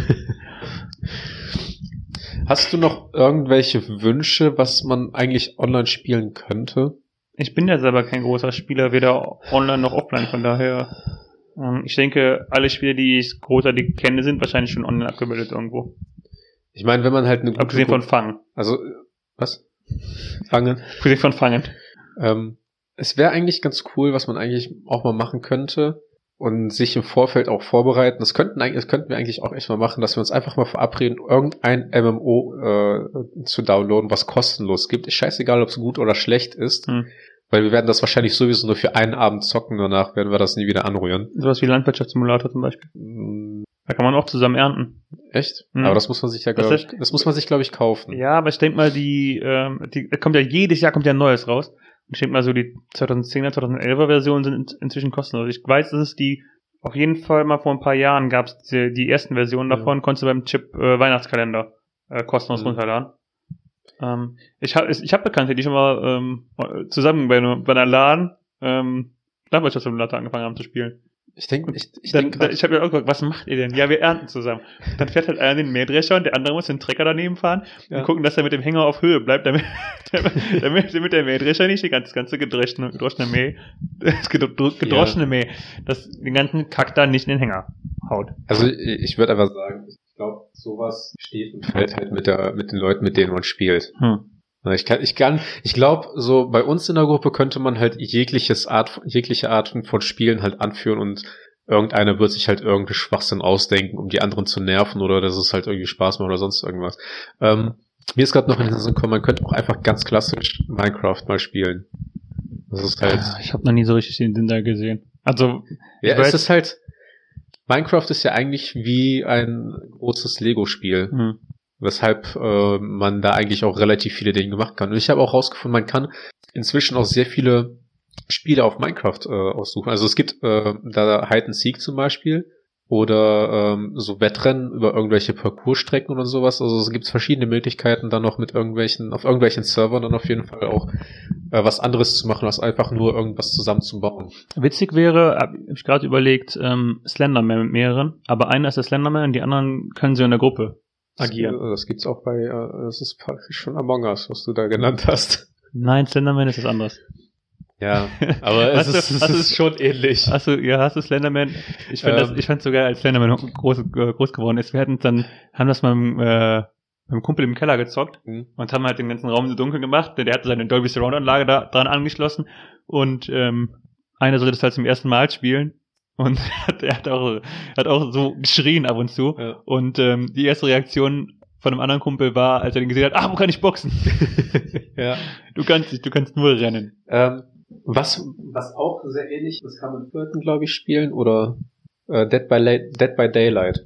Hast du noch irgendwelche Wünsche, was man eigentlich online spielen könnte? Ich bin ja selber kein großer Spieler, weder online noch offline, von daher. Ähm, ich denke, alle Spiele, die ich großartig kenne, sind wahrscheinlich schon online abgebildet irgendwo. Ich meine, wenn man halt eine gute Abgesehen von Fangen. also äh, was? Fangen. Abgesehen von Fangen. Ähm, es wäre eigentlich ganz cool, was man eigentlich auch mal machen könnte und sich im Vorfeld auch vorbereiten. Das könnten eigentlich, das könnten wir eigentlich auch echt mal machen, dass wir uns einfach mal verabreden, irgendein MMO äh, zu downloaden, was kostenlos gibt. Ist scheißegal, ob es gut oder schlecht ist, Hm. weil wir werden das wahrscheinlich sowieso nur für einen Abend zocken. Danach werden wir das nie wieder anrühren. Sowas wie Landwirtschaftssimulator zum Beispiel. Mm, Da kann man auch zusammen ernten. Echt? Hm. Aber das muss man sich ja, Das glaube ich, das muss man sich, glaube ich, kaufen. Ja, aber ich denke mal, die, ähm, die kommt ja jedes Jahr kommt ja ein neues raus. Ich denke mal, so die 2010er, 2011er Versionen sind in, inzwischen kostenlos. Ich weiß, dass es die auf jeden Fall mal vor ein paar Jahren gab es die, die ersten Versionen Ja. davon, konntest du beim Chip äh, Weihnachtskalender äh, kostenlos Mhm. runterladen. Ähm, ich habe ich hab Bekannte, die schon mal ähm, zusammen bei, bei einer LAN ähm, Landwirtschaftssimulator angefangen haben zu spielen. Ich denke, ich, ich Dann, dann, ich habe mir auch gefragt, was macht ihr denn? Ja, wir ernten zusammen. Dann fährt halt einer den Mähdrescher und der andere muss den Trecker daneben fahren Ja. und gucken, dass er mit dem Hänger auf Höhe bleibt, damit, damit, damit der Mähdrescher nicht die ganze, ganze gedroschene, gedroschene Mäh, das gedro- gedroschene Mäh, das den ganzen Kack da nicht in den Hänger haut. Also ich würde einfach sagen, ich glaube, sowas steht und fällt halt mit der mit den Leuten, mit denen man spielt. Hm. Ich kann, ich kann, ich glaube, so bei uns in der Gruppe könnte man halt jegliches Art, jegliche Arten von Spielen halt anführen und irgendeiner wird sich halt irgendwie Schwachsinn ausdenken, um die anderen zu nerven oder dass es halt irgendwie Spaß macht oder sonst irgendwas. Ähm, mir ist gerade noch in den Sinn gekommen, man könnte auch einfach ganz klassisch Minecraft mal spielen. Das ist halt. Ah, Ich habe noch nie so richtig den Sinn da gesehen. Also, Ja, es ist halt. Minecraft ist ja eigentlich wie ein großes Lego-Spiel, hm. Weshalb äh, man da eigentlich auch relativ viele Dinge machen kann. Und ich habe auch rausgefunden, man kann inzwischen auch sehr viele Spiele auf Minecraft äh, aussuchen. Also es gibt äh, da Hide and Seek zum Beispiel oder ähm, so Wettrennen über irgendwelche Parcoursstrecken oder sowas. Also es gibt verschiedene Möglichkeiten, dann noch mit irgendwelchen, auf irgendwelchen Servern dann auf jeden Fall auch äh, was anderes zu machen, als einfach nur irgendwas zusammenzubauen. Witzig wäre, habe ich gerade überlegt, ähm, Slenderman mit mehreren, aber einer ist der Slenderman, die anderen können so in der Gruppe agieren. Das, das gibt's auch bei, äh, das ist praktisch schon Among Us, was du da genannt hast. Nein, Slenderman ist was anderes. Ja, aber es Hast du- ist, es hast du- ist schon ähnlich. Achso, ja, hast du Slenderman? Ich fand Ähm. das, ich fand's so geil, als Slenderman groß, äh, groß geworden ist. Wir hatten dann, haben das mal mit, äh, mit dem Kumpel im Keller gezockt Hm. und haben halt den ganzen Raum so dunkel gemacht. Der, der hatte seine Dolby Surround Anlage da dran angeschlossen und ähm, einer sollte das halt zum ersten Mal spielen und er hat auch, hat auch so geschrien ab und zu. Ja. Und ähm, die erste Reaktion von einem anderen Kumpel war, als er den gesehen hat, ah, wo kann ich boxen? ja. Du kannst nicht, du kannst nur rennen. Ähm, was, was auch sehr ähnlich ist, kann man Flirten, glaube ich, spielen oder äh, Dead, by Dead by Daylight.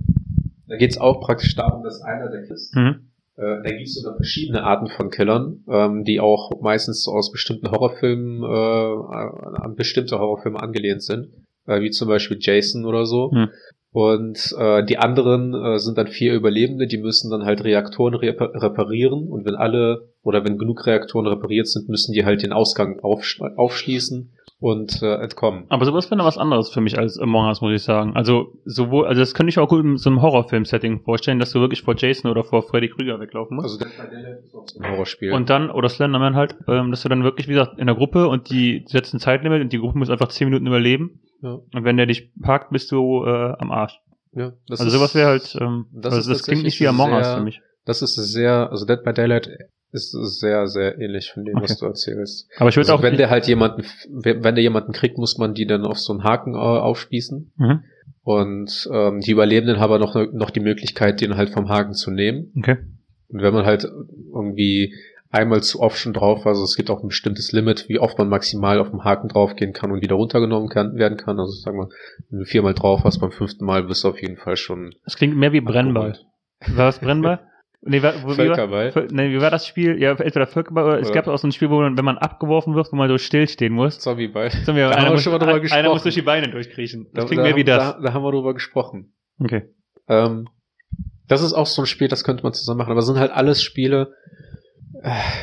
Da geht's auch praktisch darum, dass einer der ist. Mhm. Äh, da gibt's sogar verschiedene Arten von Killern, ähm, die auch meistens aus bestimmten Horrorfilmen, äh, an bestimmte Horrorfilme angelehnt sind, äh, wie zum Beispiel Jason oder so. Hm. Und äh, die anderen äh, sind dann vier Überlebende, die müssen dann halt Reaktoren repa reparieren und wenn alle oder wenn genug Reaktoren repariert sind, müssen die halt den Ausgang aufsch aufschließen und äh, entkommen. Aber sowas wäre was anderes für mich als Among Us, muss ich sagen. Also sowohl, also das könnte ich auch gut in so einem Horrorfilm-Setting vorstellen, dass du wirklich vor Jason oder vor Freddy Krüger weglaufen musst. Also Daylight ist auch so ein Horrorspiel. Und dann, oder Slenderman halt, ähm, dass du dann wirklich, wie gesagt, in der Gruppe und die setzen Zeitlimit und die Gruppe muss einfach 10 Minuten überleben. Ja, Und wenn der dich packt, bist du äh, am Arsch. ja, das also ist- sowas wäre halt, ähm, das also ist das klingt nicht wie Among Us sehr- für mich. Das ist sehr, also Dead by Daylight ist sehr, sehr ähnlich von dem, Okay. was du erzählst. Aber ich würde Also auch. wenn der halt jemanden, wenn wenn der jemanden kriegt, muss man die dann auf so einen Haken äh, aufspießen. mhm. Und ähm, die Überlebenden haben aber noch, noch die Möglichkeit, den halt vom Haken zu nehmen. Okay. Und wenn man halt irgendwie einmal zu oft schon drauf, also es gibt auch ein bestimmtes Limit, wie oft man maximal auf dem Haken draufgehen kann und wieder runtergenommen kann, werden kann. Also sagen wir, wenn du viermal drauf hast, beim fünften Mal bist du auf jeden Fall schon Das klingt mehr wie Brennball. War das Brennball? Nee, war, wo, wie, war, Völkerball. Nee, wie war das Spiel? Ja, entweder Völkerball oder es Oder- gab auch so ein Spiel, wo man, wenn man abgeworfen wird, wo man so stillstehen muss. Zombieball. Wir, Da haben einer, wir muss, schon mal drüber einer gesprochen. muss durch die Beine durchkriechen. Das Da, klingt da, mehr wie das. Da, da haben wir drüber gesprochen. Okay. Ähm, das ist auch so ein Spiel, das könnte man zusammen machen, aber es sind halt alles Spiele,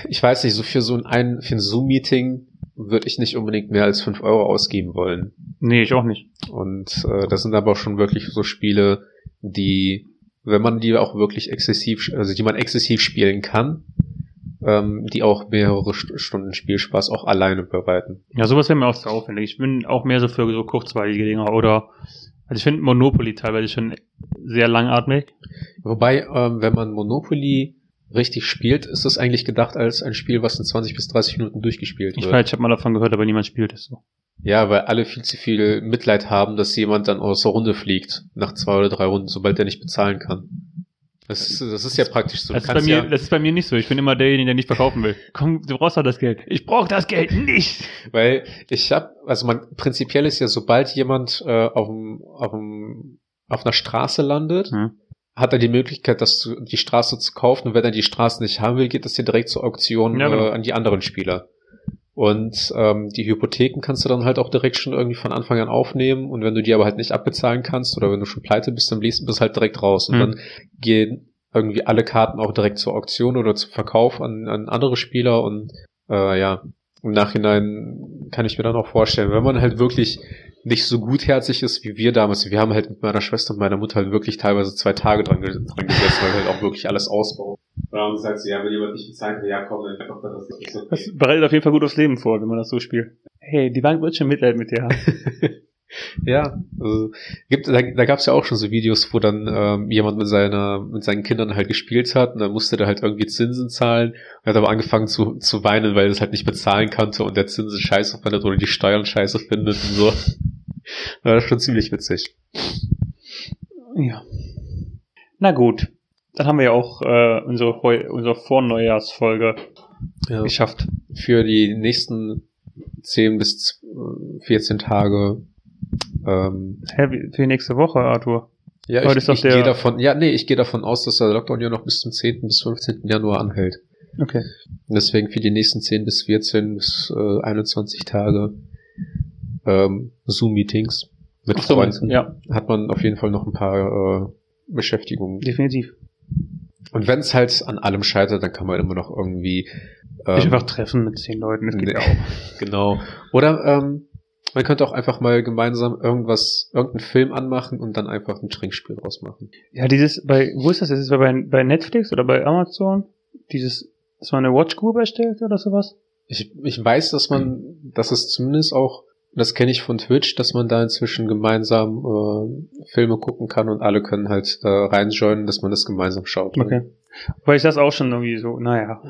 ich weiß nicht, so für so ein, für ein Zoom-Meeting würde ich nicht unbedingt mehr als fünf Euro ausgeben wollen. Nee, ich auch nicht. Und äh, das sind aber auch schon wirklich so Spiele, die, wenn man die auch wirklich exzessiv, also die man exzessiv spielen kann, ähm, die auch mehrere St Stunden Spielspaß auch alleine bereiten. Ja, sowas wäre mir auch zu aufwendig. Ich bin auch mehr so für so kurzweilige Dinger oder, also ich finde Monopoly teilweise schon sehr langatmig. Wobei, ähm, wenn man Monopoly richtig spielt, ist es eigentlich gedacht als ein Spiel, was in 20 bis 30 Minuten durchgespielt Ich wird. weiß, ich habe mal davon gehört, aber niemand spielt es so. Ja, weil alle viel zu viel Mitleid haben, dass jemand dann aus der Runde fliegt, nach zwei oder drei Runden, sobald er nicht bezahlen kann. Das ist, das ist ja praktisch so. Du Das ist, bei mir, ja, das ist bei mir nicht so. Ich bin immer derjenige, der nicht verkaufen will. Komm, du brauchst doch das Geld. Ich brauche das Geld nicht. weil ich hab, also man, prinzipiell ist ja, sobald jemand äh, auf, dem, auf, dem, auf einer Straße landet, Hm. Hat er die Möglichkeit, das zu, die Straße zu kaufen. Und wenn er die Straße nicht haben will, geht das hier direkt zur Auktion Ja, genau. äh, an die anderen Spieler. Und ähm, die Hypotheken kannst du dann halt auch direkt schon irgendwie von Anfang an aufnehmen. Und wenn du die aber halt nicht abbezahlen kannst oder wenn du schon pleite bist, dann liest du das halt direkt raus. Und Hm. dann gehen irgendwie alle Karten auch direkt zur Auktion oder zum Verkauf an, an andere Spieler. Und äh, ja, im Nachhinein kann ich mir dann auch vorstellen, wenn man halt wirklich nicht so gutherzig ist wie wir damals. Wir haben halt mit meiner Schwester und meiner Mutter halt wirklich teilweise zwei Tage dran, dran gesetzt, weil wir halt auch wirklich alles ausbauen. Und haben gesagt, so, ja, wenn jemand nicht bezahlt will, ja komm, dann einfach das nicht so Das bereitet auf jeden Fall gut aufs Leben vor, wenn man das so spielt. Hey, die Bank wird schon Mitleid mit dir haben. Ja, also gibt, da, da gab es ja auch schon so Videos, wo dann ähm, jemand mit seiner, mit seinen Kindern halt gespielt hat und dann musste der halt irgendwie Zinsen zahlen und hat aber angefangen zu, zu weinen, weil er es halt nicht bezahlen konnte und der Zinsen scheiße findet oder die Steuern scheiße findet und so. War das schon ziemlich witzig. Ja. Na gut. Dann haben wir ja auch äh, unsere, Heu- unsere Vorneujahrsfolge Ja. geschafft. Für die nächsten 10 bis 14 Tage. Ähm, Hä, für nächste Woche, Arthur. ja, Heute ich, ich gehe davon, ja, nee, ich gehe davon aus, dass der Lockdown ja noch bis zum 10. bis 15. Januar anhält. Okay. Und deswegen für die nächsten 10 bis 14 bis äh, 21 Tage ähm, Zoom-Meetings mit so, Freunden. ja. Hat man auf jeden Fall noch ein paar äh, Beschäftigungen. Definitiv. Und wenn es halt an allem scheitert, dann kann man immer noch irgendwie ähm, Dich einfach treffen mit zehn Leuten, das geht ja auch. Genau. Oder ähm, man könnte auch einfach mal gemeinsam irgendwas, irgendeinen Film anmachen und dann einfach ein Trinkspiel rausmachen. Ja, dieses, bei, wo ist das? Ist es bei, bei Netflix oder bei Amazon? Dieses, dass man eine Watch Group erstellt oder sowas? Ich, ich weiß, dass man, dass es zumindest auch, das kenne ich von Twitch, dass man da inzwischen gemeinsam äh, Filme gucken kann und alle können halt äh, reinjoinen, dass man das gemeinsam schaut. Okay. Weil ich das auch schon irgendwie so, naja.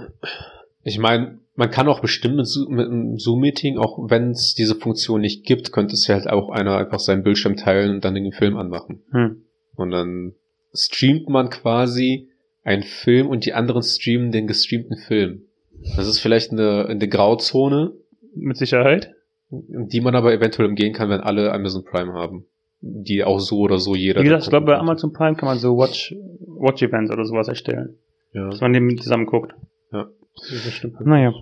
Ich meine, man kann auch bestimmt mit, mit einem Zoom-Meeting, auch wenn es diese Funktion nicht gibt, könnte es ja halt auch einer einfach seinen Bildschirm teilen und dann den Film anmachen. Hm. Und dann streamt man quasi einen Film und die anderen streamen den gestreamten Film. Das ist vielleicht eine, eine Grauzone, Mit Sicherheit. Die man aber eventuell umgehen kann, wenn alle Amazon Prime haben. Die auch so oder so jeder. Wie gesagt, ich glaube, bei. Amazon Prime kann man so Watch, Watch Events oder sowas erstellen. Ja. Dass man dem zusammen guckt. ja. Das stimmt. Naja.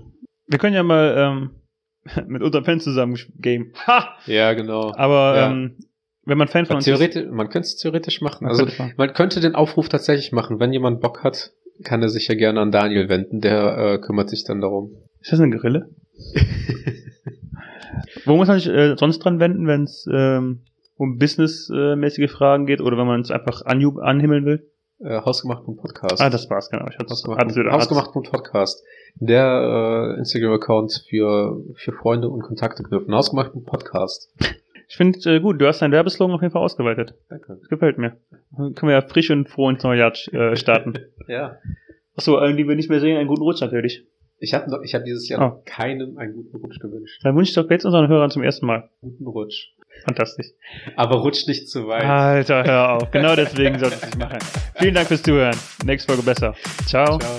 Wir können ja mal ähm, mit unseren Fans zusammen game. Ha! Ja, genau. Aber Ja. ähm, wenn man Fan von uns Theoretisch, man könnte es theoretisch machen. Also könnte man. man könnte den Aufruf tatsächlich machen. Wenn jemand Bock hat, kann er sich ja gerne an Daniel wenden. Der äh, kümmert sich dann darum. ist das eine Grille? Wo muss man sich äh, sonst dran wenden, wenn es ähm, um businessmäßige Fragen geht oder wenn man es einfach anju- anhimmeln will? Äh, Hausgemacht.podcast. Ah, das war's, genau. Ich hatte Hausgemacht. Hausgemacht.podcast. Der äh, Instagram-Account für, für Freunde und Kontakte knüpfen. Hausgemacht.podcast. Ich finde äh, gut, du hast deinen Werbeslogan auf jeden Fall ausgeweitet. Danke. Das gefällt mir. Dann können wir ja frisch und froh ins neue Jahr äh, starten. Ja. Achso, äh, die wir nicht mehr sehen, einen guten Rutsch natürlich. Ich habe ich hab dieses Jahr Oh. noch keinem einen guten Rutsch gewünscht. Dann wünsche ich doch jetzt unseren Hörern zum ersten Mal. Guten Rutsch. Fantastisch. Aber rutsch nicht zu weit. Alter, hör auf. Genau deswegen solltest du es machen. Vielen Dank fürs Zuhören. Nächste Folge besser. Ciao. Ciao.